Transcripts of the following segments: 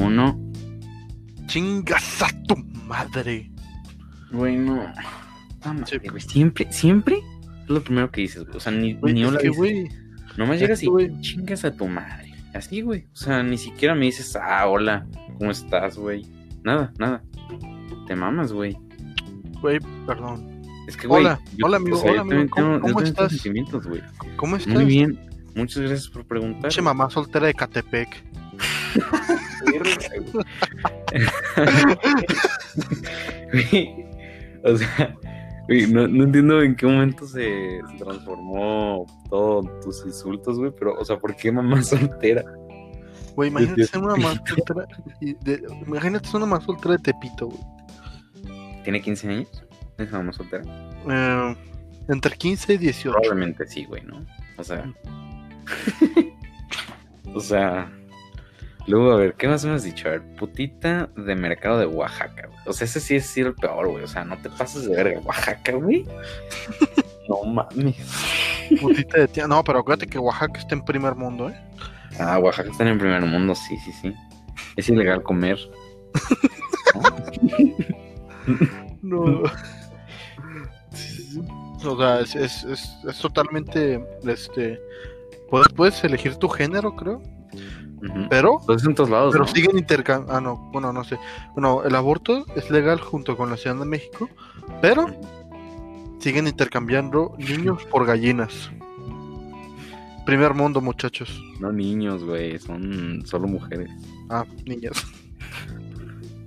uno. Chingas a tu madre. Güey, no. Ah, madre, Sí. güey, Siempre, siempre es lo primero que dices, güey. O sea, ni, Güey, ni hola que, güey, Nomás es llegas que, y güey. chingas a tu madre. Así, güey. O sea, ni siquiera me dices, ah, hola, ¿cómo estás, güey? Nada, nada. Te mamas, güey. güey, perdón. Es que, güey. Hola, hola, amigo, o sea, hola, amigo, ¿cómo- tengo- cómo estás? sentimientos, güey. ¿Cómo estás? Muy bien. Muchas gracias por preguntar. Pinche mamá soltera de Catepec. O sea, no, no entiendo en qué momento se, se transformó todos tus insultos, güey, pero, o sea, ¿por qué mamá soltera? Güey, imagínate ser una mamá soltera. de- imagínate ser una mamá soltera de Tepito, güey. ¿Tiene 15 años? ¿Es mamá soltera? Eh, entre 15 y 18. Probablemente sí, güey, ¿no? O sea. o sea. Luego, a ver, ¿qué más me has dicho? A ver, putita de mercado de Oaxaca, güey. O sea, ese sí es el peor, güey. O sea, no te pases de verga. Oaxaca, güey. no mames. Putita de tía. No, pero acuérdate que Oaxaca está en primer mundo, ¿eh? Ah, Oaxaca está en el primer mundo, sí, sí, sí. Es ilegal comer. No. O sea, es, es, es, es totalmente. Este. Puedes, puedes elegir tu género, creo. Pero. Pues es en todos lados, Pero ¿no? siguen intercambiando. Ah, no. Bueno, no sé. Bueno, el aborto es legal junto con la Ciudad de México. Pero siguen intercambiando niños por gallinas. Primer mundo, muchachos. No niños, güey, son solo mujeres. Ah, niñas.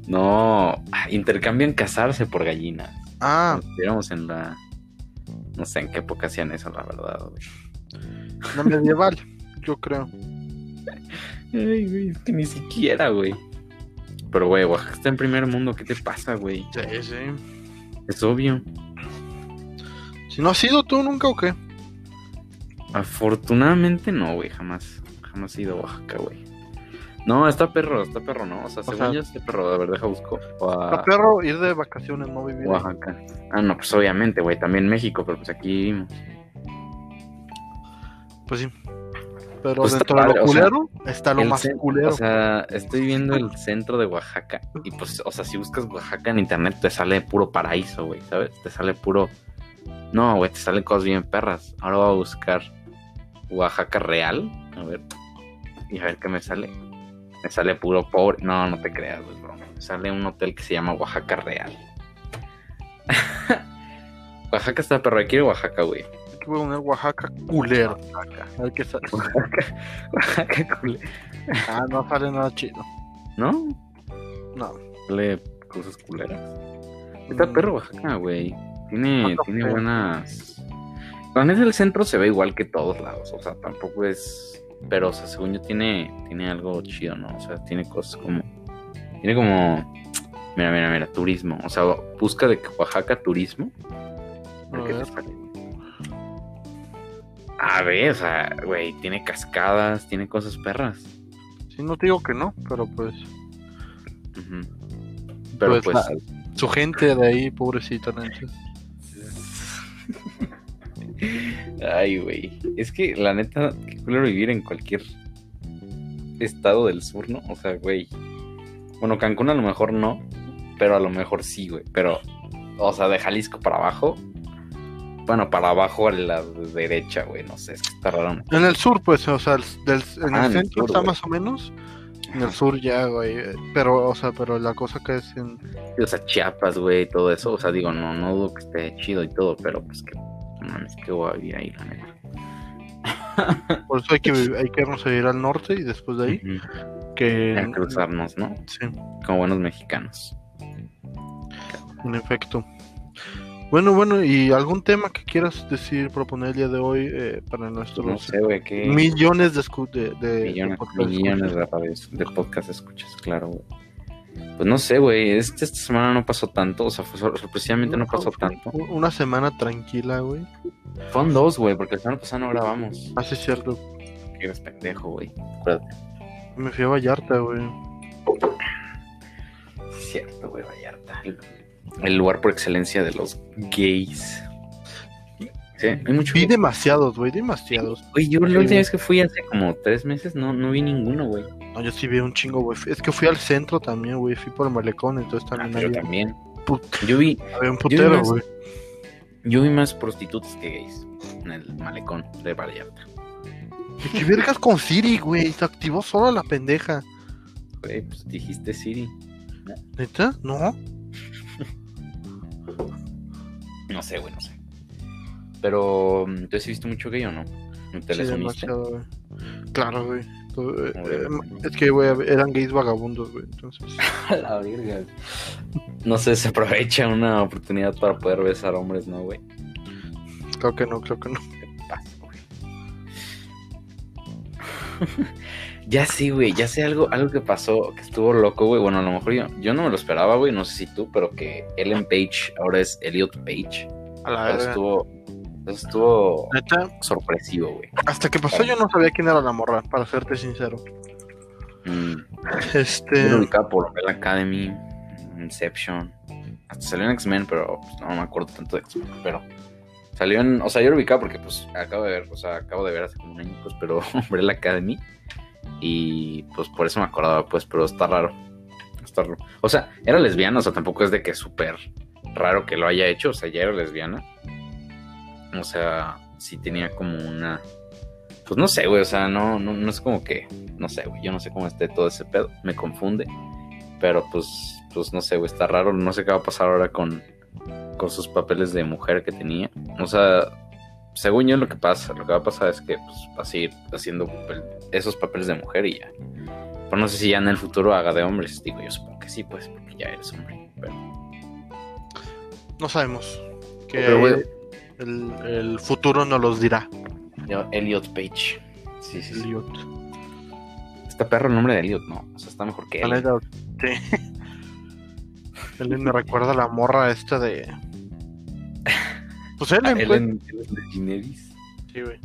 No, intercambian casarse por gallinas. Ah, estuviéramos en la. No sé en qué época hacían eso, la verdad, güey. la medieval, yo creo. Ay, güey, es que ni siquiera, güey. Pero, güey, Oaxaca está en primer mundo, ¿qué te pasa, güey? Sí, sí. Es obvio. Si no has sido tú nunca o qué? Afortunadamente no, güey, jamás. Jamás he ido a Oaxaca, güey. No, está perro, está perro, ¿no? O sea, según sea- yo está perro. A ver, deja busco. Está perro ir de vacaciones, no vivir. Oaxaca. Ah, no, pues obviamente, güey, también México, pero pues aquí vivimos. Pues sí. Pero Pues está dentro de lo o sea, culero está lo más culero. O sea, estoy viendo el centro de Oaxaca y pues, o sea, si buscas Oaxaca en internet te sale puro paraíso, güey, ¿sabes? Te sale puro... No, güey, te salen cosas bien perras. Ahora voy a buscar Oaxaca real, a ver, y a ver qué me sale. Me sale puro pobre. No, no te creas, güey, bro. Me sale un hotel que se llama Oaxaca real. Oaxaca está perro, a Oaxaca, güey. Hay que poner Oaxaca culero. Oaxaca, que sa- Oaxaca, Oaxaca, cule- Ah, no sale nada chido. ¿no? No. Sale cosas culeras. Está Mm, perro Oaxaca, güey. Tiene, tiene feo. buenas. La neta, el centro se ve igual que todos lados. O sea, tampoco es. Pero, o sea, según yo, tiene, tiene algo chido, ¿no? O sea, tiene cosas como. Tiene como. Mira, mira, mira, turismo. O sea, busca de que Oaxaca turismo. A ver A qué te ver. sale. A ver, o sea, güey, tiene cascadas, tiene cosas perras. Sí, no te digo que no, pero pues. Pero Pues, pues. la- Su gente de ahí, pobrecita, Nancy. Ay, güey. Es que la neta, qué culero vivir en cualquier estado del sur, ¿no? O sea, güey. Bueno, Cancún a lo mejor no, pero a lo mejor sí, güey. Pero, o sea, de Jalisco para abajo. Bueno, para abajo a la derecha, güey. No sé, es que está raro. ¿no? En el sur, pues, o sea, el- del- en Ah, el en el centro sur, está güey. más o menos. En el sur ya, güey. Pero, o sea, pero la cosa que es en. O sea, Chiapas, güey, todo eso. O sea, digo, no, no dudo que esté chido y todo, pero pues que, no mames, que voy a vivir ahí, la neta. Por eso hay que, hay que irnos a ir al norte y después de ahí. Ujú. Que. A cruzarnos, ¿no? Sí, Como buenos mexicanos. en efecto. Bueno, bueno, ¿y algún tema que quieras decir, proponer el día de hoy eh, para nuestros No sé, güey, que... millones de, de, de- de millones, podcast millones escuchas? de radios, de podcast escuchas, claro. Pues no sé, güey, este- esta semana no pasó tanto, o sea, fue sor- sorpresivamente no pasó fue tanto. Una semana tranquila, güey. Fueron dos, güey, porque la semana pasada no grabamos. Ah, sí, es cierto. Que eres pendejo, güey. Acuérdate. Me fui a Vallarta, güey. Cierto, güey, Vallarta. El, lugar por excelencia de los gays. Sí, hay mucho Vi demasiados, güey, demasiados. Oye, yo la última vez que fui hace como tres meses no, no vi ninguno, güey. No, yo sí vi un chingo, güey. Es que fui al centro también, güey. Fui por el malecón, entonces Ah, también pero había, también. Put- Yo vi, había un putero, güey. yo vi más prostitutas que gays en el malecón de Vallarta. ¿Y ¿Qué vergas con Siri, güey? Se activó solo la pendeja. Güey, pues dijiste Siri. ¿Neta? No. No sé, güey, no sé. Pero, mm, ¿tú has visto mucho gay o no? ¿No te Sí, demasiado, güey. Claro, güey. Todo, eh, eh, es que, güey, eran gays vagabundos, güey. Entonces, A la verga. No sé, se aprovecha una oportunidad para poder besar hombres, ¿no, güey? creo que no, creo que no. ¿Qué pasa, güey? ya sí, güey, ya sé algo, algo que pasó, que estuvo loco, güey. Bueno, a lo mejor yo, yo no me lo esperaba, güey, no sé si tú, pero que Ellen Page ahora es Elliot Page. A la Eso verga. estuvo, eso estuvo Neta, sorpresivo, güey. hasta que pasó yo no sabía quién era la morra, para serte sincero. Mm, Este. Yo ubicaba por Umbrella Academy, Inception. Hasta salió en X-Men, pero pues, no me acuerdo tanto de X-Men. Pero salió en. O sea, yo lo ubicaba porque pues acabo de ver, o sea, acabo de ver hace como un año, pues, pero Umbrella Academy. Y pues por eso me acordaba, pues, pero está raro. Está raro. O sea, era lesbiana, o sea, tampoco es de que súper raro que lo haya hecho, o sea, ya era lesbiana. O sea, sí tenía como una. Pues no sé, güey, o sea, no, no, no es como que. No sé, güey, yo no sé cómo esté todo ese pedo, me confunde. Pero pues, pues no sé, güey, está raro, no sé qué va a pasar ahora con, con sus papeles de mujer que tenía. O sea, según yo lo que pasa, lo que va a pasar es que pues, va a seguir haciendo esos papeles de mujer y ya. Pero no sé si ya en el futuro haga de hombres, digo, yo supongo que sí, pues, porque ya eres hombre. Pero, No sabemos. Que Pero, el, el futuro nos los dirá. Elliot Page. Sí, sí, sí. Elliot. Está perro el nombre de Elliot, no. O sea, está mejor que él. sí. Ellen me recuerda a la morra esta de. Pues Ellen, pues. Ellen Ellen DeGeneres. Sí, güey.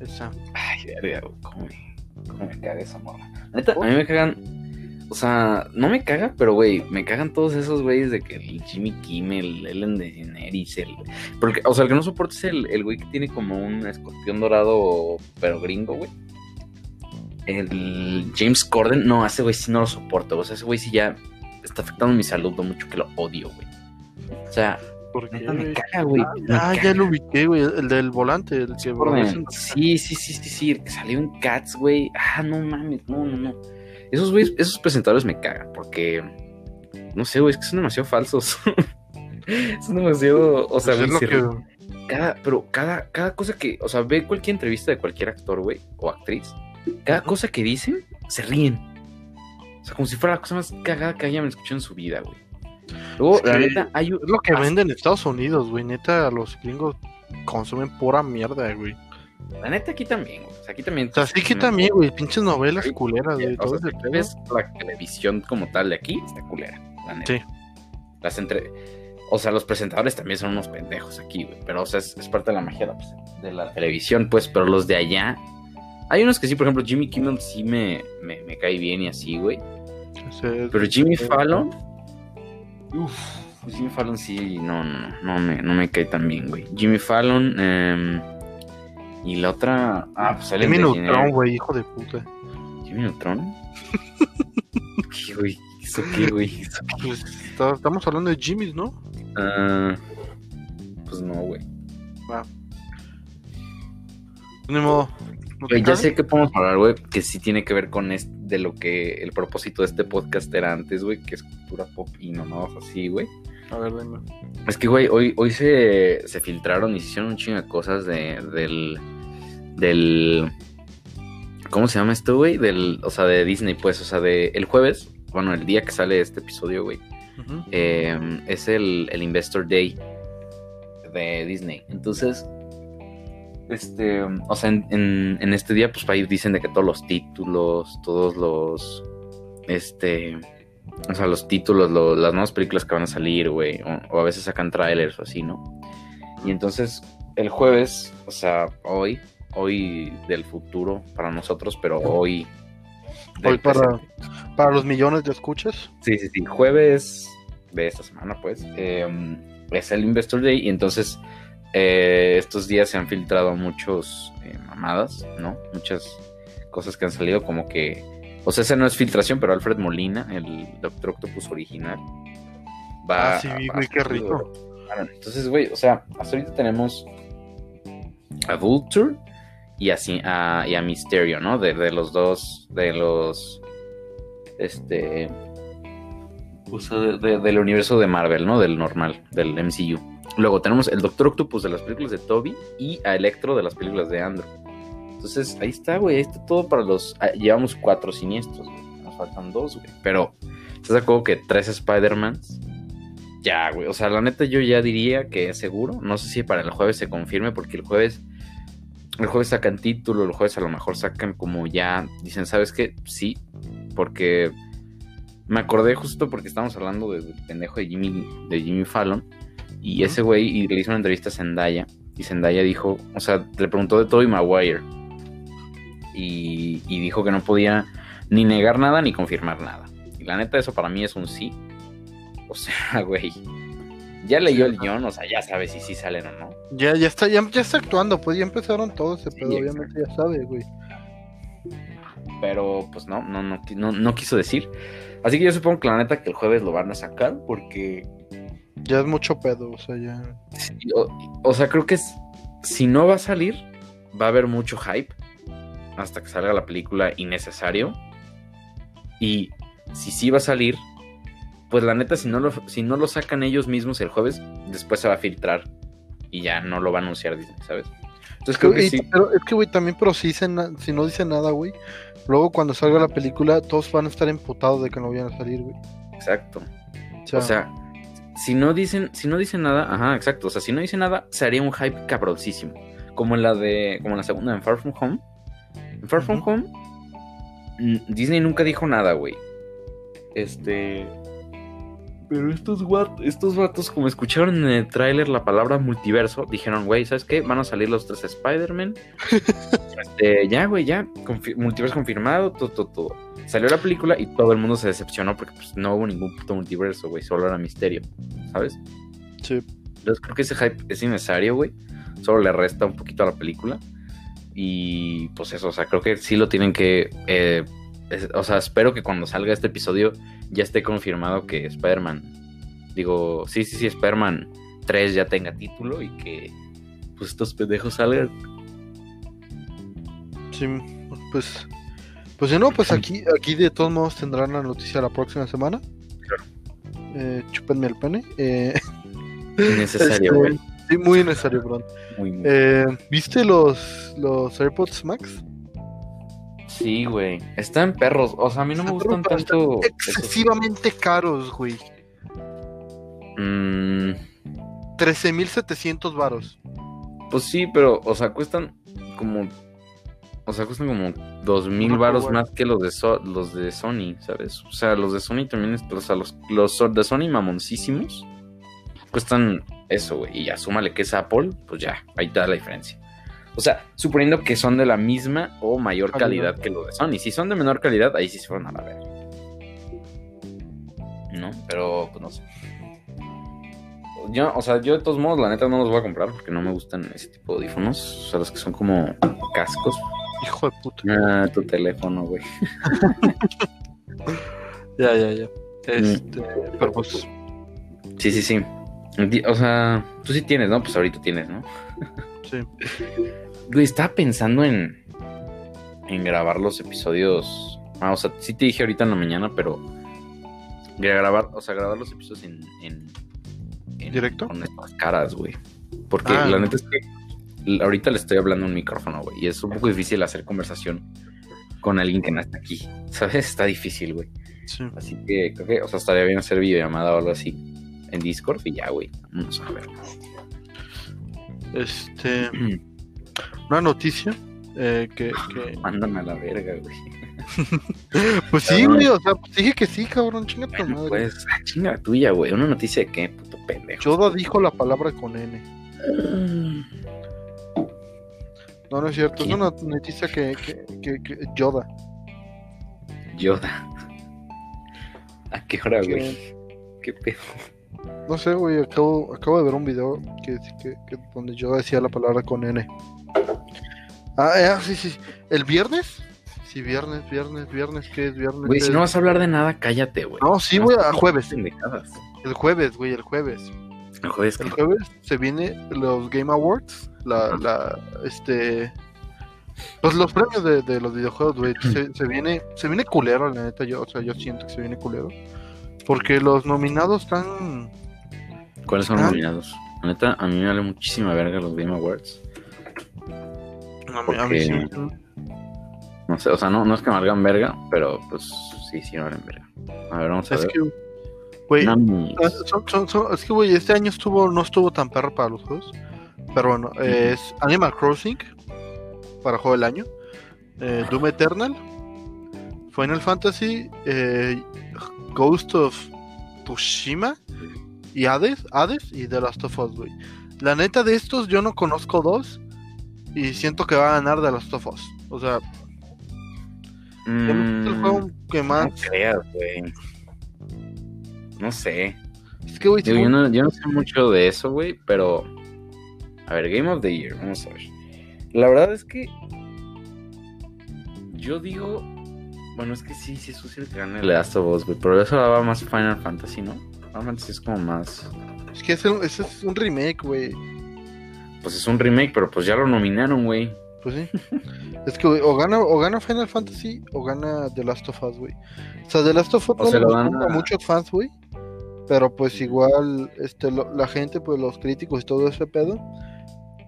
Esa. Ay, verga, güey, cómo me, caga esa morra. Neta, a mí me cagan. O sea, no me caga, pero güey, me cagan todos esos güeyes de que el Jimmy Kimmel, Ellen DeGeneres, el. Porque, o sea, el que no soporta es el, el güey que tiene como un escorpión dorado, pero gringo, güey. El James Corden, no, ese güey sí no lo soporto. O sea, ese güey sí ya está afectando mi salud lo mucho que lo odio, güey. O sea, ¿Por neta me qué? caga, güey. me Ah, ya lo ubiqué, güey. El del volante, el que. Sí, sí, sí, sí, sí, el que salió en Cats, güey. Ah, no mames, no, no, no. Esos güeyes, esos presentadores me cagan porque no sé, güey, es que son demasiado falsos. son demasiado, o sea, Pues es güey, lo se que- ríen. cada, pero cada, cada cosa que, o sea, ve cualquier entrevista de cualquier actor, güey, o actriz, cada cosa que dicen, se ríen. O sea, como si fuera la cosa más cagada que hayan escuchado en su vida, güey. Luego, la neta, hay un- Es lo que venden en Estados Unidos, güey. Neta, los gringos consumen pura mierda, güey. La neta aquí también, güey. O sea, aquí también. O sea, sí que también, güey. Pinches novelas Sí, culeras, güey. O sea, si ves la televisión como tal de aquí, está culera. La neta. Sí. Las entre... O sea, los presentadores también son unos pendejos aquí, güey. Pero, o sea, es, es parte de la magia de la, pues, de la televisión, pues. Pero los de allá. Hay unos que sí, por ejemplo, Jimmy Kimmel sí me, me, me cae bien y así, güey. Pero Jimmy Fallon. Uf, Jimmy Fallon sí, no, no, no, me, no me cae tan bien, güey. Jimmy Fallon. em, y la otra. Ah, pues Jimmy. Neutron, güey, hijo de puta. ¿Jimmy Neutron? ¿Qué, güey? ¿Eso qué, güey? ¿Eso qué? Pues está- estamos hablando de Jimmy's, ¿no? Ah, pues no, güey. Ni modo. ¿No te Güey, ya cabe? sé que podemos hablar, güey, que sí tiene que ver con este, de lo que el propósito de este podcast era antes, güey, que es cultura pop y mamadas así, güey. A ver, dime. Es que, güey, hoy, hoy se, se filtraron y se hicieron un chingo de cosas de, del, del, ¿cómo se llama esto, güey? Del, o sea, de Disney, pues, o sea, de el jueves, bueno, el día que sale este episodio, güey, eh, es el, el Investor Day de Disney. Entonces, este, o sea, en, en- en este día, pues ahí dicen de que todos los títulos, todos los, este, o sea, los títulos, lo- las nuevas películas que van a salir, güey, o, o a veces sacan trailers o así, ¿no? Y entonces, el jueves, o sea, hoy, hoy del futuro para nosotros, pero hoy... Hoy para, presente. para los millones de escuchas. Sí, sí, sí. Jueves de esta semana, pues, eh, es el Investor Day y entonces eh, estos días se han filtrado muchos eh, mamadas, ¿no? Muchas cosas que han salido como que... O sea, esa no es filtración, pero Alfred Molina, el Doctor Octopus original, va... Ah, sí, güey, qué rico. Entonces, güey, o sea, hasta ahorita tenemos a Vulture y, a, y a Mysterio, ¿no? De, de los dos, de los... Este... o sea, de- de- del universo de Marvel, ¿no? Del normal, del MCU. Luego tenemos el Doctor Octopus de las películas de Toby y a Electro de las películas de Andrew. Entonces, ahí está, güey. Ahí está todo para los. ah, llevamos cuatro siniestros, güey. Nos faltan dos, güey. Pero, ¿estás de acuerdo que tres Spider-Mans? Ya, güey. O sea, la neta, yo ya diría que es seguro. No sé si para el jueves se confirme, porque el jueves. El jueves sacan título, el jueves a lo mejor sacan como ya. Dicen, ¿sabes qué? Sí. Porque. Me acordé justo porque estábamos hablando de- del pendejo de Jimmy, de Jimmy Fallon. Y ese güey y le hizo una entrevista a Zendaya. Y Zendaya dijo, o sea, le preguntó de Tobey Maguire. Y, y dijo que no podía ni negar nada ni confirmar nada. Y la neta, eso para mí es un sí. O sea, güey. Ya leyó el guion, o sea, ya sabe si sí salen o no. Ya, ya está, ya, ya está actuando, pues ya empezaron todos ese Sí, pedo, obviamente ya sabe, güey. Pero pues no, no, no, no, no quiso decir. Así que yo supongo que la neta que el jueves lo van a sacar porque Ya es mucho pedo, o sea, ya. Sí, O, o sea, creo que es, si no va a salir, va a haber mucho hype hasta que salga la película innecesario. Y si sí va a salir, pues la neta, si no lo, si no lo sacan ellos mismos el jueves, después se va a filtrar y ya no lo va a anunciar Disney, ¿sabes? Entonces creo que Y- sí. Pero es que, güey, también, pero si, dicen si no dicen nada, güey, luego cuando salga la película, todos van a estar emputados de que no vayan a salir, güey. Exacto. O sea, O sea, si no dicen, si no dicen nada, ajá, exacto. O sea, si no dicen nada, se haría un hype cabroncísimo. Como la de. Como la segunda, en Far From Home. En Far From. Home. Disney nunca dijo nada, güey. Este. Pero estos wat- estos vatos, como escucharon en el tráiler la palabra multiverso, dijeron, güey, ¿sabes qué? Van a salir los tres Spider-Man. Este, ya, güey, ya. confi- multiverso confirmado, todo, todo, todo. Salió la película y todo el mundo se decepcionó porque pues, no hubo ningún puto multiverso, güey. Solo era misterio, ¿sabes? sí. Entonces creo que ese hype es innecesario, güey. Solo le resta un poquito a la película. Y pues eso, o sea, creo que sí lo tienen que... eh, es- o sea, espero que cuando salga este episodio ya esté confirmado que Spider-Man... Digo, sí, sí, sí, Spider-Man 3 ya tenga título y que pues estos pendejos salgan. Sí, pues. Pues si no, pues aquí, aquí de todos modos tendrán la noticia la próxima semana. Claro. Eh, chúpenme el pene. Eh, Innecesario, este, güey. Sí, muy necesario, perdón. Muy, muy- Eh, ¿Viste los, los AirPods Max? Sí, güey. Están perros. O sea, a mí no me gustan tanto... Excesivamente caros, güey. Mm, 13.700 varos. Pues sí, pero, o sea, cuestan como. O sea, cuestan como dos mil No, varos güey. más que los de, So- los de Sony, ¿sabes? O sea, los de Sony también, es- o sea, los, los de Sony mamoncísimos cuestan eso, güey. Y ya, súmale que es Apple, pues ya, ahí está la diferencia. O sea, suponiendo que son de la misma o mayor Calidad. calidad que los de Sony. Si son de menor calidad, ahí sí se fueron a la verga. No, pero pues no sé. Yo, o sea, yo de todos modos, la neta no los voy a comprar porque no me gustan ese tipo de audífonos. O sea, los que son como cascos. Hijo de puta. Ah, tu teléfono, güey. Ya, ya, ya. Mm. Este, pero pues. Sí, sí, sí. O sea, tú sí tienes, ¿no? Pues ahorita tienes, ¿no? Sí. Güey, estaba pensando en, en grabar los episodios. Ah, o sea, sí te dije ahorita en la mañana, pero grabar, o sea, grabar los episodios en, en, en- ¿Directo? con estas caras, güey. Porque Ah. la neta es que ahorita le estoy hablando a un micrófono, güey, y es un poco difícil hacer conversación con alguien que no está aquí. ¿Sabes? Está difícil, güey. Sí. Así que creo que, o sea, estaría bien hacer videollamada o algo así en Discord y ya, güey. Vamos a ver. Este. Una noticia. eh, que, que- Mándame a la verga, güey. Pues sí, güey. O sea, pues dije que sí, cabrón. Chinga tu Bueno, madre. pues, ah, chinga tuya, güey. Una noticia de qué, puto pendejo. Yoda dijo la palabra con N. No, no es cierto. ¿Quién? Es una noticia que, que, que, que- Yoda. Yoda. ¿A qué hora, güey? ¿Qué pedo? No sé, güey, acabo, acabo de ver un video que, que, que- donde yo decía la palabra con N. Ah, eh, sí, sí. ¿El viernes? Sí, viernes, viernes, viernes, ¿qué es viernes? Güey, si no vas a hablar de nada, cállate, güey. No, sí, güey, a jueves. El jueves, güey, el jueves. El jueves El jueves se viene los Game Awards, la, la, este, pues los premios de, de los videojuegos, güey, se, se viene, se viene culero, la neta, yo, o sea, yo siento que se viene culero, porque los nominados están, ¿Cuáles son Ah. los nominados? La neta, a mí me vale muchísima verga los Game Awards. A mí, a mí sí, No sé, o sea, no, no es que me valgan verga, pero pues sí, sí me valen verga. A ver, vamos a es ver. que, güey, Nami. son- son- son- es que, güey, este año estuvo, no estuvo tan perro para los juegos, pero bueno, eh, es Animal Crossing, para juego del año, eh, Doom Eternal, Final Fantasy, eh, Ghost of Tsushima y Hades, Hades y The Last of Us, güey. La neta de estos yo no conozco dos y siento que va a ganar The Last of Us. O sea, es el Mm, juego que más... No creas, güey. No sé. Es que, güey, Digo, yo, no, yo no sé mucho de eso, güey, pero. A ver, Game of the Year, vamos a ver. La verdad es que. Yo digo. Bueno, es que sí, sí es posible que gane el Last of Us, güey. Pero eso va más Final Fantasy, ¿no? Final Fantasy es como más. es que es, el- ese es un remake, güey. Pues es un remake, pero pues ya lo nominaron, güey. Pues sí. es que, güey, o gana, o gana Final Fantasy o gana The Last of Us, güey. O sea, The Last of Us no se lo dan a muchos fans, güey. Pero pues igual, este, lo- la gente, pues los críticos y todo ese pedo,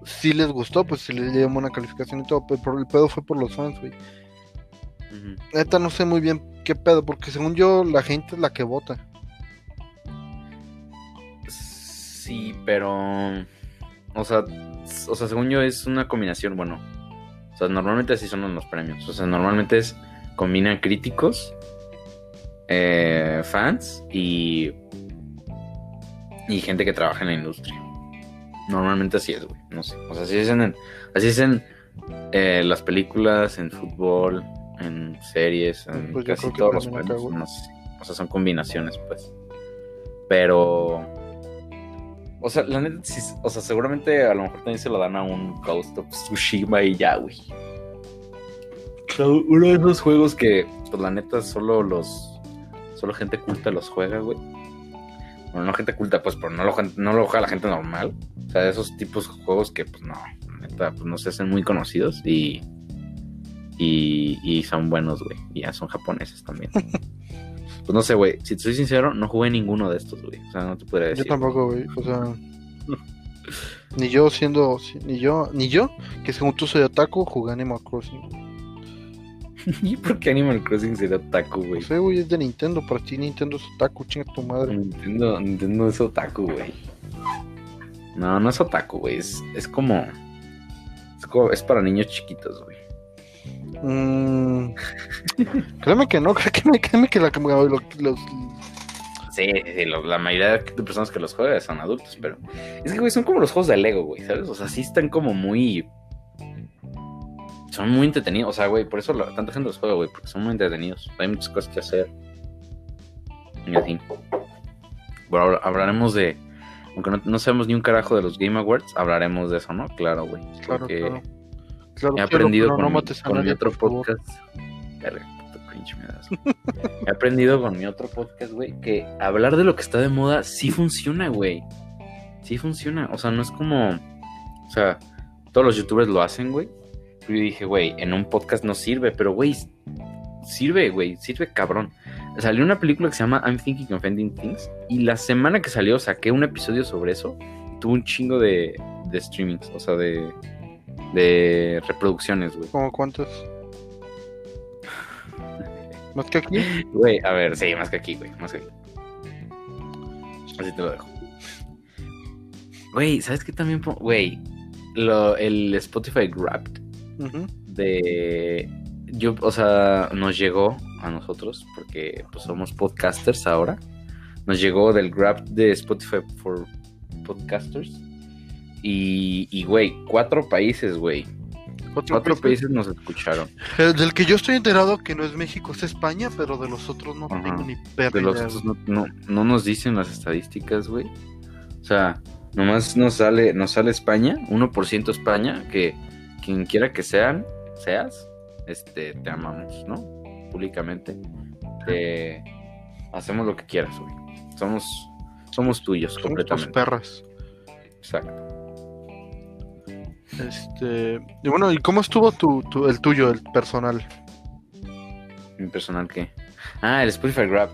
sí les gustó, pues sí les llamó una calificación y todo, pero el pedo fue por los fans, güey. Neta no sé muy bien qué pedo, porque según yo, la gente es la que vota. Sí, pero. O sea, o sea, según yo es una combinación, bueno. O sea, normalmente así son los premios. O sea, normalmente es. Combinan críticos, eh, fans y. Y gente que trabaja en la industria. Normalmente así es, güey. No sé. O sea, así es en. Así es en eh, las películas, en fútbol, en series, en Pues casi todos los premios. no sé. O sea, son combinaciones, pues. Pero. O sea, la neta, sí, o sea, seguramente a lo mejor también se lo dan a un Ghost of Tsushima y ya, güey. Uno de esos juegos que, pues la neta, solo los. Solo gente culta los juega, güey. Bueno, no gente culta, pues, pero no lo, no lo juega la gente normal. O sea, esos tipos de juegos que, pues, no, la neta, pues no se hacen muy conocidos y. Y, y son buenos, güey. Y ya son japoneses también. pues no sé, güey. Si te soy sincero, no jugué ninguno de estos, güey. O sea, no te podría decir. Yo tampoco, güey. O sea, ni yo siendo, ni yo, ni yo, que según tú soy otaku, jugué Animal Crossing. ¿Y por qué Animal Crossing sería otaku, güey? No sé, güey, es de Nintendo. Para ti, Nintendo es otaku, chinga tu madre. Nintendo, Nintendo es otaku, güey. No, no es otaku, güey. Es, es como. Es como. Es para niños chiquitos, güey. Mm, créeme que no, créeme, créeme que la que me- lo- los, Sí, sí, lo- la mayoría de personas que los juegan son adultos, pero. Es que, güey, son como los juegos de Lego, güey, ¿sabes? O sea, sí están como muy. Son muy entretenidos. O sea, güey, por eso la- tanta gente los juega, güey, porque son muy entretenidos. Hay muchas cosas que hacer. Y así. Bueno, hablaremos de. Aunque no, no sabemos ni un carajo de los Game Awards, hablaremos de eso, ¿no? Claro, güey. claro, claro. Claro, He aprendido con, no mi- otro podcast. Verga, puto cringe me das. He aprendido con mi otro podcast, güey, que hablar de lo que está de moda sí funciona, güey. Sí funciona. O sea, no es como. O sea, todos los youtubers lo hacen, güey. Yo dije, güey, en un podcast no sirve, pero, güey, sirve, güey, sirve cabrón. Salió una película que se llama I'm Thinking of Ending Things. Y la semana que salió saqué un episodio sobre eso. Y tuvo un chingo de, de streamings, o sea, de, de reproducciones, güey. ¿Cómo cuántos? ¿Más que aquí? Güey, a ver, sí, más que aquí, güey, más que aquí. Así te lo dejo. Güey, ¿sabes qué también? Güey, el Spotify Wrapped de... Yo, o sea, nos llegó a nosotros, porque pues somos podcasters ahora. Nos llegó del Wrapped de Spotify for Podcasters. Y, y, güey, cuatro países, güey. Cuatro Cuatro países. países nos escucharon. Eh, del que yo estoy enterado que no es México, es España, pero de los otros no Ajá. tengo ni perra De los otros no, no, no nos dicen las estadísticas, güey. O sea, nomás nos sale, nos sale España, 1% España, que quien quiera que sean, seas, este, te amamos, ¿no? Públicamente. Te hacemos lo que quieras, güey. Somos, somos tuyos Somos completamente. perras. Exacto. Este, y bueno, ¿y cómo estuvo tu, tu- el tuyo, el personal? Mi personal que. Ah, el Spotify Grab.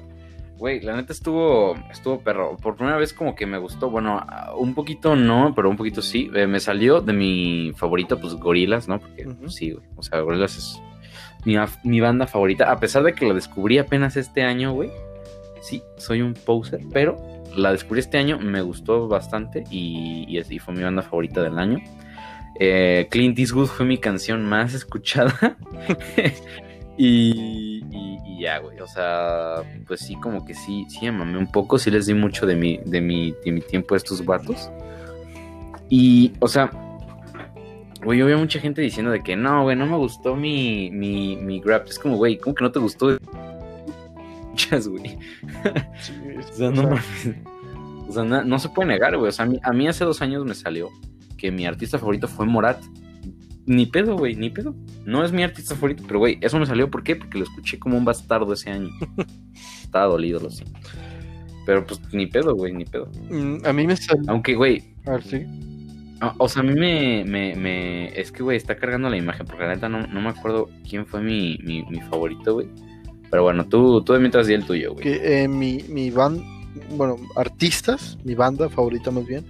Güey, la neta estuvo, estuvo perro. Por primera vez como que me gustó. Bueno, un poquito no, pero un poquito sí. Eh, me salió de mi favorito, pues Gorilas, ¿no? Porque pues, sí, güey. O sea, Gorilas es mi, mi banda favorita. A pesar de que la descubrí apenas este año, güey. Sí, soy un poser, pero la descubrí este año, me gustó bastante y, y, y fue mi banda favorita del año. Eh, Clint Eastwood fue mi canción más escuchada. y, y- y ya, güey. O sea, pues sí, como que sí, sí me mamé un poco. Sí les di mucho de mi, de mi, de mi tiempo a estos vatos. Y, o sea, güey, yo veo mucha gente diciendo de que no, güey, no me gustó mi, mi, mi grab. Es como, güey, ¿cómo que no te gustó? Muchas, güey. Sí, O sea, no mames. O sea, na- no se puede negar, güey. O sea, a mí, a mí hace dos años me salió que mi artista favorito fue Morat. Ni pedo, güey, ni pedo. No es mi artista favorito, pero, güey, eso me salió, ¿por qué? Porque lo escuché como un bastardo ese año. Estaba dolido, lo sé. Pero, pues, ni pedo, güey, ni pedo. Mm, a mí me salió. Aunque, güey, A ver, sí. O sea, a mí me, me, me- Es que, güey, está cargando la imagen, porque la neta no, no me acuerdo quién fue mi, mi, mi favorito, güey. Pero bueno, tú, tú de mientras di el tuyo, güey. Que eh, mi, mi band, bueno, artistas, mi banda favorita más bien,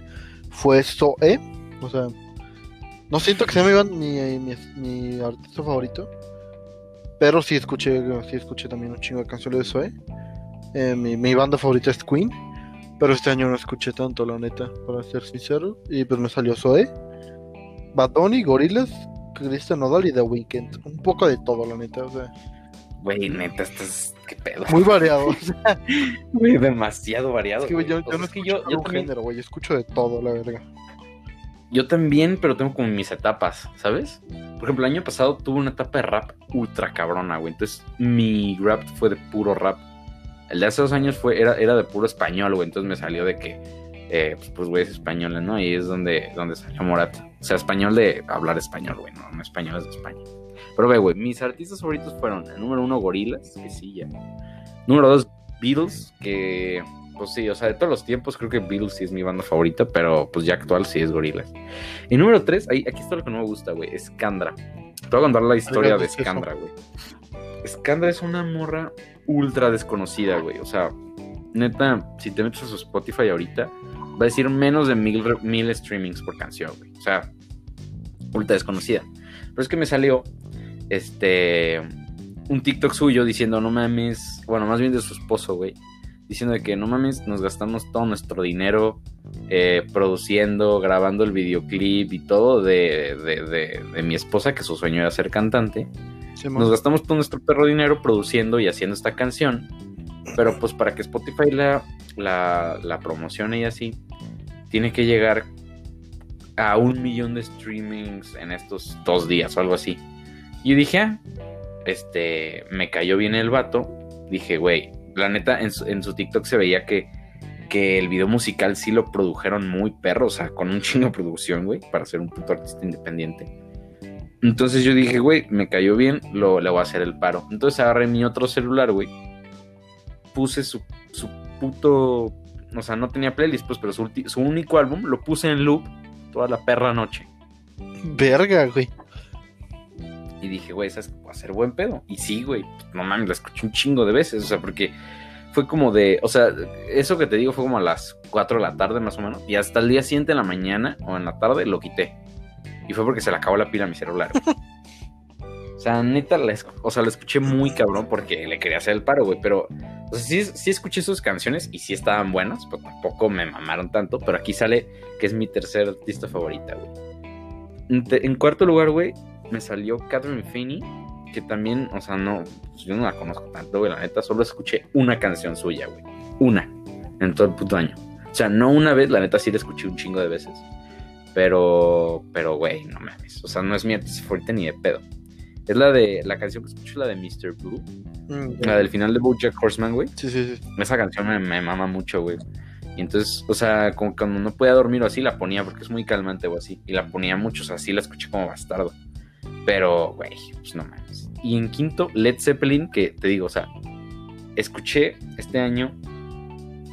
fue Zoe. O sea, no siento que sea mi, band- mi, mi, mi artista favorito, pero sí escuché, sí escuché también un chingo de canciones de Zoe. Eh, mi, mi banda favorita es Queen, pero este año no escuché tanto, la neta, para ser sincero. Y pues me salió Zoe, Bad Bunny, Gorillaz, Christian Nodal y The Weeknd. Un poco de todo, la neta, o sea, Güey, neta, estás. ¿Qué pedo? muy variado. o sea, Güey, demasiado variado. Es que, yo, yo no es que yo, yo un también, género, güey. Yo escucho de todo, la verga. Yo también, pero tengo como mis etapas, ¿sabes? Por ejemplo, el año pasado tuve una etapa de rap ultra cabrona, güey. Entonces, mi rap fue de puro rap. El de hace dos años fue, era, era de puro español, güey. Entonces me salió de que, eh, pues, pues, güey, es español, ¿no? Y es donde, donde salió Morat. O sea, español de hablar español, güey. No, no español es de España. Pero, ve, güey, mis artistas favoritos fueron, el número uno, Gorilas, que sí, ya. Número dos, Beatles, que, pues sí, o sea, de todos los tiempos creo que Beatles sí es mi banda favorita, pero pues ya actual sí es Gorilas. Y número tres, ahí, aquí está lo que no me gusta, güey, Scandra. Te voy a contar la historia de ¿qué es eso? Scandra, güey. Scandra es una morra ultra desconocida, güey. O sea, neta, si te metes a su Spotify ahorita, va a decir menos de mil, mil streamings por canción, güey. O sea, ultra desconocida. Pero es que me salió, este, un TikTok suyo diciendo, no mames, bueno, más bien de su esposo, güey. Diciendo de que no mames, nos gastamos todo nuestro dinero eh, produciendo, grabando el videoclip y todo de, de- de- de mi esposa, que su sueño era ser cantante. Nos gastamos todo nuestro perro dinero produciendo y haciendo esta canción. Pero pues para que Spotify la, la, la promocione y así, tiene que llegar a un millón de streamings en estos dos días o algo así. Y dije, ah, este, me cayó bien el vato. Dije, güey, la neta, en su, TikTok se veía que, que el video musical sí lo produjeron muy perro, o sea, con un chingo de producción, güey, para ser un puto artista independiente. Entonces yo dije, güey, me cayó bien, lo, le voy a hacer el paro. Entonces agarré mi otro celular, güey. Puse su, su puto. O sea, no tenía playlist, pues, pero su, su único álbum lo puse en loop toda la perra noche. Verga, güey. Y dije, güey, ¿sabes? Va a ser buen pedo. Y sí, güey, no mames, la escuché un chingo de veces. O sea, porque fue como de. O sea, eso que te digo fue como a las 4 de la tarde más o menos. Y hasta el día siguiente en la mañana o en la tarde lo quité. Y fue porque se le acabó la pila a mi celular. güey. O sea, neta, la, o sea, la escuché muy cabrón porque le quería hacer el paro, güey. Pero, o sea, sí, sí escuché sus canciones y sí estaban buenas, pero tampoco me mamaron tanto. Pero aquí sale que es mi tercer artista favorita, güey. En, en cuarto lugar, güey, me salió Catherine Finney, que también, o sea, no, pues yo no la conozco tanto, güey, la neta, solo escuché una canción suya, güey. Una, en todo el puto año. O sea, no una vez, la neta sí la escuché un chingo de veces. Pero, pero, güey, no mames. O sea, no es mi artista favorita ni de pedo. Es la de, la canción que escucho, la de Mr. Blue. Mm, La del final de Bojack Horseman, güey. Sí, sí, sí. Esa canción me, me mama mucho, güey. Y entonces, o sea, como cuando no podía dormir o así, la ponía porque es muy calmante o así. Y la ponía mucho, o sea, así la escuché como bastardo. Pero, güey, pues no mames. Y en quinto, Led Zeppelin, que te digo, o sea, escuché este año.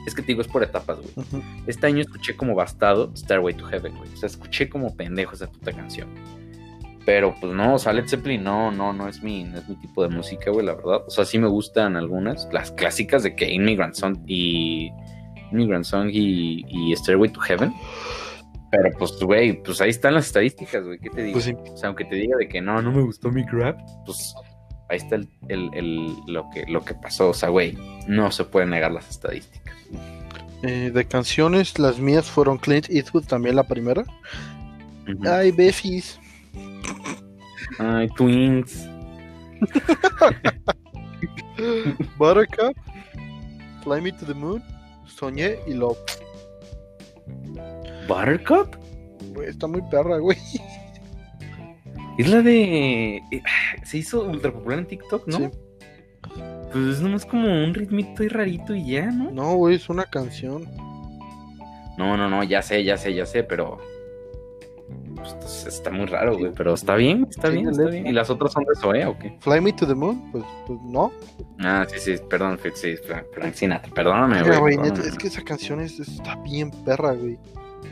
Es que te digo, es por etapas, güey. Este año escuché como bastado Starway to Heaven, güey. O sea, escuché como pendejo esa puta canción. Pero pues no, o sea, Led Zeppelin no, no, no es mi, no es mi tipo de música, güey, la verdad. O sea, sí me gustan algunas. Las clásicas de que Immigrant Song y. Immigrant Song y, y Stairway to Heaven. Pero pues, güey, pues ahí están las estadísticas, güey. ¿Qué te digo? Pues sí. O sea, aunque te diga de que no, no me gustó mi crap, pues ahí está el, el- el- lo, que, lo que pasó. O sea, güey, no se pueden negar las estadísticas. Eh, de canciones, las mías fueron Clint Eastwood, también la primera. Ujú. Ay, Beffis. Ay, Twins. Buttercup, Fly Me to the Moon, Soñé y Love. ¿Buttercup? Güey, está muy perra, güey. Es la de. eh, Se hizo ultra popular en TikTok, ¿no? Sí. Pues es nomás como un ritmito y rarito y ya, ¿no? No, güey, es una canción. No, no, no, ya sé, ya sé, ya sé, pero. pues, está muy raro, güey. Pero está bien, está bien, está bien. ¿Y las otras son de Zoe o qué? Fly Me to the Moon, pues, pues no. Ah, sí, sí, perdón, sí, Frank, Frank Sinatra. Perdóname, Mira, güey. perdóname. es que esa canción es- está bien perra, güey.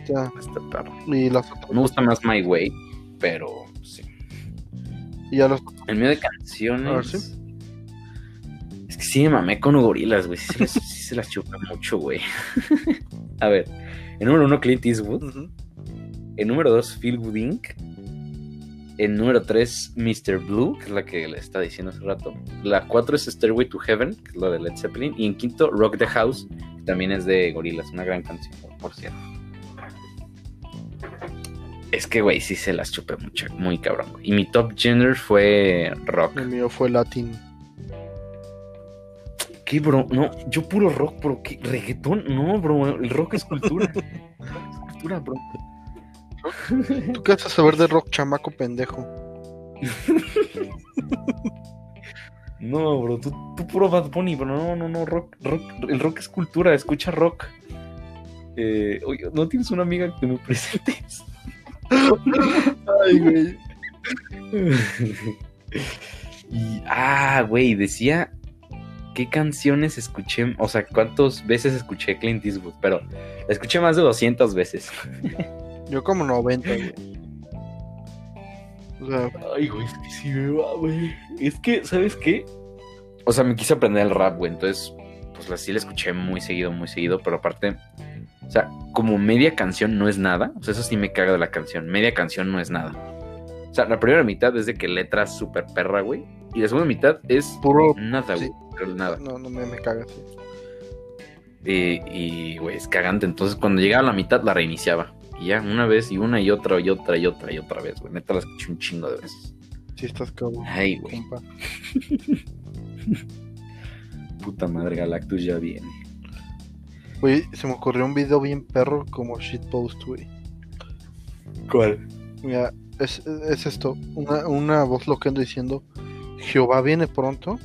Ya, Está perro. y las otras. Me gusta más My Way, pero sí. Y ya los El mío de A ver, canciones. ¿sí? Es que sí me mamé con gorilas, güey. Sí, se las- sí se las chupa mucho, güey. A ver. En número uno, Clint Eastwood. En número dos, Phil Good Inc. En número tres, Mr. Blue, que es la que le estaba diciendo hace rato. La cuatro es Stairway to Heaven, que es la de Led Zeppelin. Y en quinto, Rock the House, que también es de gorilas. Una gran canción, por cierto. Es que, güey, sí se las chupé mucho, muy cabrón. Y mi top gender fue rock. El mío fue Latin. ¿Qué, bro? No, yo puro rock, bro. ¿Qué? ¿Reggaetón? No, bro. El rock es cultura. es cultura, bro. ¿Tú qué vas a saber de rock, chamaco pendejo? No, bro. Tú, tú puro Bad Bunny, bro. No, no, no. Rock, rock. El rock es cultura. Escucha rock. Eh, oye, ¿no tienes una amiga que me presentes? Ay, güey. y, ah, güey, decía qué canciones escuché, o sea, cuántas veces escuché Clint Eastwood, pero la escuché más de 200 veces. Yo como 90, güey. O sea, Ay, güey, es que sí me va, güey. Es que, ¿sabes qué? O sea, me quise aprender el rap, güey. Entonces, pues la sí la escuché muy seguido, muy seguido. Pero aparte, o sea, como media canción no es nada. O sea, eso sí me caga de la canción. Media canción no es nada. O sea, la primera mitad es de que letra súper perra, güey. Y la segunda mitad es Puro- nada, güey. sí. pero Nada. no, no me, me cagas. sí. Y, y, güey, es cagante. Entonces, cuando llegaba a la mitad, la reiniciaba. Y ya, una vez, y una, y otra, y otra, y otra, y otra vez, güey. Neta, la escuché un chingo de veces. Sí, estás cabrón. Ay, güey. Puta madre, Galactus ya viene. Se me ocurrió un video bien perro como shitpost, güey. ¿Cuál? Mira, es, es esto. Una, una voz loquendo diciendo, Jehová viene pronto.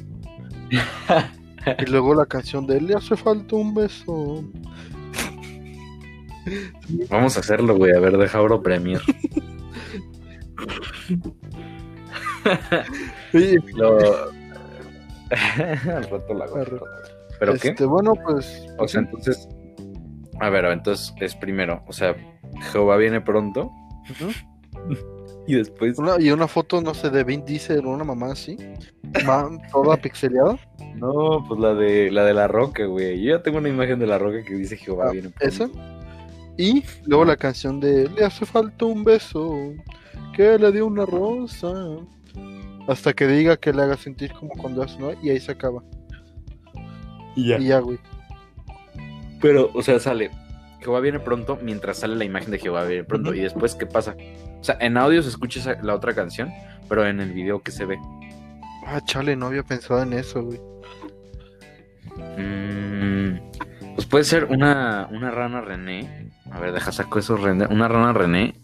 y luego la canción de Le hace falta un beso. Vamos a hacerlo, güey. A ver, deja Oro Premier. Lo... Al rato la. ¿Pero este, qué? bueno, pues. O sea, entonces... A ver, entonces es primero. O sea, Jehová viene pronto. Y después... Una- y una foto, no sé, de Vin Diesel o una mamá así. toda pixeleada. No, pues la de la de la roca, güey. Yo ya tengo una imagen de la roca que dice Jehová Ah, viene pronto. esa. Y luego la canción de Le hace falta un beso. Que le dio una rosa. Hasta que diga que le haga sentir como cuando hace, ¿no? Y ahí se acaba. Y ya. Y ya, güey. Pero, o sea, sale. Jehová viene pronto mientras sale la imagen de Jehová viene pronto. Y después, ¿qué pasa? O sea, en audio se escucha esa- la otra canción, pero en el video, ¿qué se ve? Ah, chale, no había pensado en eso, güey. Mm, pues puede ser una, una rana René. A ver, deja saco eso. Una rana René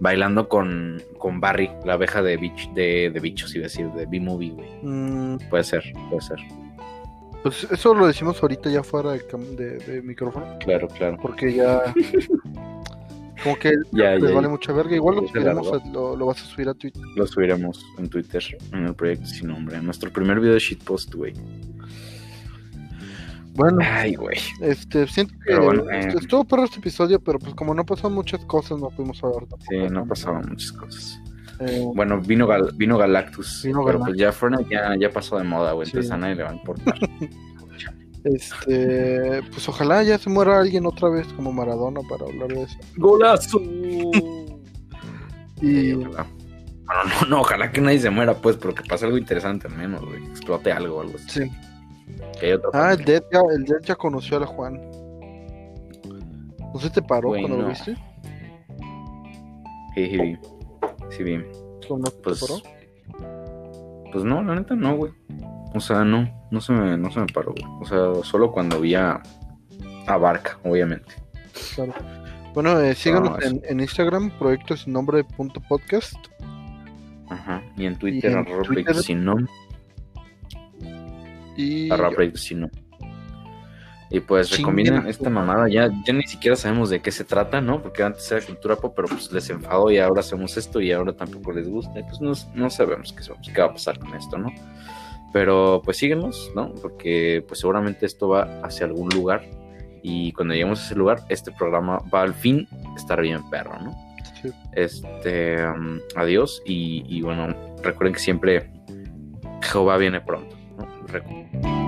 bailando con, con Barry, la abeja de, bich- de, de bichos, iba a decir, de B-Movie, güey. Mm, Puede ser, puede ser. Pues eso lo decimos ahorita ya fuera de, cam- de- de micrófono, Claro, claro. porque ya. Como que Ya, les ya, vale ya. mucha verga. Igual lo, Ya se subiremos largó. a- lo, lo vas a subir a Twitter. Lo subiremos en Twitter, en el proyecto sin nombre. Nuestro primer video de shitpost, güey. Bueno, Ay, güey. este, siento que Pero bueno, eh. estuvo perro este episodio, pero pues como no pasaron muchas cosas, no pudimos hablar tampoco. Sí, no pasaban muchas cosas. Eh, Bueno, vino, Gal- vino Galactus. Vino pero Galactus. pues ya Fortnite ya, ya pasó de moda, güey. Sí. Entonces a nadie le va a importar. este, pues ojalá ya se muera alguien otra vez como Maradona para hablar de eso. ¡Golazo! Y Ojalá. Bueno, no, no, ojalá que nadie se muera, pues, pero que pase algo interesante al menos, güey. Que explote algo o algo así. sí. Que haya otro Ah, el. Dead ya, el Dead ya conoció a la Juan. ¿No se te paró cuando lo viste? Sí, sí, vi. Sí, vi. ¿O no se Pues, paró? pues no, la neta no, güey. O sea, no, no se me, no se me paró, güey. O sea, solo cuando vi a, a Barca, obviamente. Claro. Bueno, eh, síganos en, en Instagram, proyecto sin nombre punto podcast. Ajá. Y en Twitter, en arroba Twitter- sin Y arroba. Y pues a esta mamada. Ya, ya ni siquiera sabemos de qué se trata, ¿no? Porque antes era cultura pop, pero pues les enfadó y ahora hacemos esto y ahora tampoco les gusta. Y pues no, no sabemos qué, va a pasar con esto, ¿no? Pero pues síguenos, ¿no? Porque pues seguramente esto va hacia algún lugar. Y cuando lleguemos a ese lugar, este programa va al fin estar bien perro, ¿no? Sí. Este, um, adiós. Y, y bueno, recuerden que siempre Jehová viene pronto, ¿no? Recu-